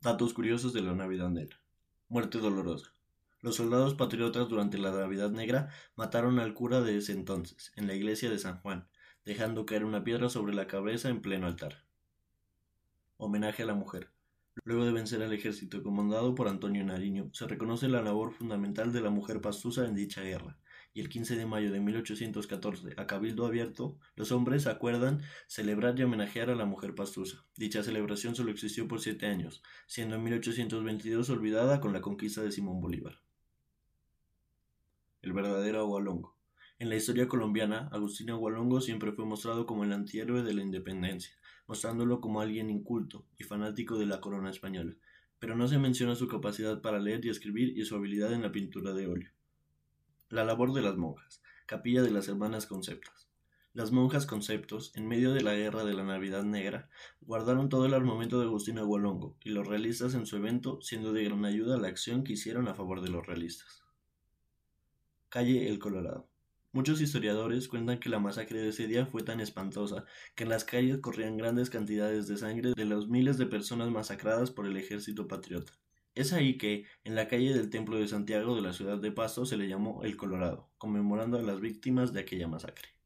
Datos curiosos de la Navidad Negra. Muerte dolorosa. Los soldados patriotas durante la Navidad Negra mataron al cura de ese entonces, en la iglesia de San Juan, dejando caer una piedra sobre la cabeza en pleno altar. Homenaje a la mujer. Luego de vencer al ejército comandado por Antonio Nariño, se reconoce la labor fundamental de la mujer pastusa en dicha guerra, y el 15 de mayo de 1814, a Cabildo Abierto, los hombres acuerdan celebrar y homenajear a la mujer pastusa. Dicha celebración solo existió por siete años, siendo en 1822 olvidada con la conquista de Simón Bolívar. El verdadero Agualongo. En la historia colombiana, Agustín Agualongo siempre fue mostrado como el antihéroe de la independencia, mostrándolo como alguien inculto y fanático de la corona española, pero no se menciona su capacidad para leer y escribir y su habilidad en la pintura de óleo. La labor de las monjas. Capilla de las Hermanas Conceptas. Las monjas conceptos, en medio de la guerra de la Navidad Negra, guardaron todo el armamento de Agustín Agualongo y los realistas en su evento, siendo de gran ayuda la acción que hicieron a favor de los realistas. Calle El Colorado. Muchos historiadores cuentan que la masacre de ese día fue tan espantosa que en las calles corrían grandes cantidades de sangre de los miles de personas masacradas por el ejército patriota. Es ahí que, en la calle del Templo de Santiago de la ciudad de Pasto, se le llamó El Colorado, conmemorando a las víctimas de aquella masacre.